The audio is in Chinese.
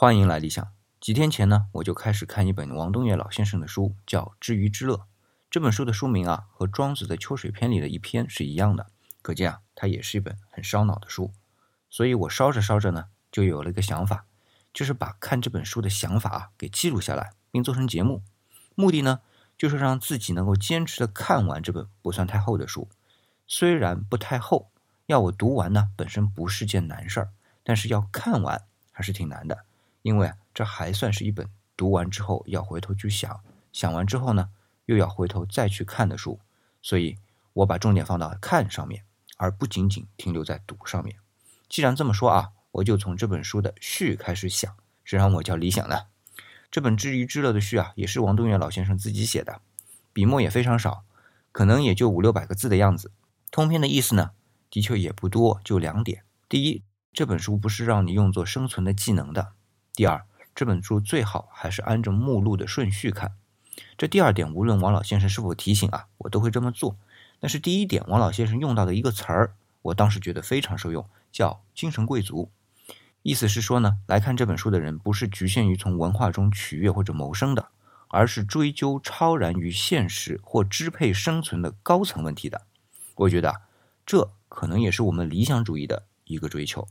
欢迎来理想。几天前呢，我就开始看一本王东岳老先生的书，叫《知鱼之乐》。这本书的书名啊，和庄子的《秋水篇》里的一篇是一样的，可见啊，它也是一本很烧脑的书。所以我烧着烧着呢，就有了一个想法，就是把看这本书的想法啊给记录下来，并做成节目。目的呢，就是让自己能够坚持的看完这本不算太厚的书。虽然不太厚，要我读完呢，本身不是件难事儿，但是要看完。还是挺难的，因为，这还算是一本读完之后要回头去想，想完之后呢，又要回头再去看的书，所以我把重点放到看上面，而不仅仅停留在读上面。既然这么说啊，我就从这本书的序开始想，谁让我叫李想呢？这本《知鱼知乐》的序啊，也是王东岳老先生自己写的，笔墨也非常少，可能也就五六百个字的样子。通篇的意思呢，的确也不多，就两点：第一。这本书不是让你用作生存的技能的。第二，这本书最好还是按照目录的顺序看。这第二点，无论王老先生是否提醒啊，我都会这么做。但是第一点，王老先生用到的一个词儿，我当时觉得非常受用，叫“精神贵族”。意思是说呢，来看这本书的人不是局限于从文化中取悦或者谋生的，而是追究超然于现实或支配生存的高层问题的。我觉得这可能也是我们理想主义的一个追求。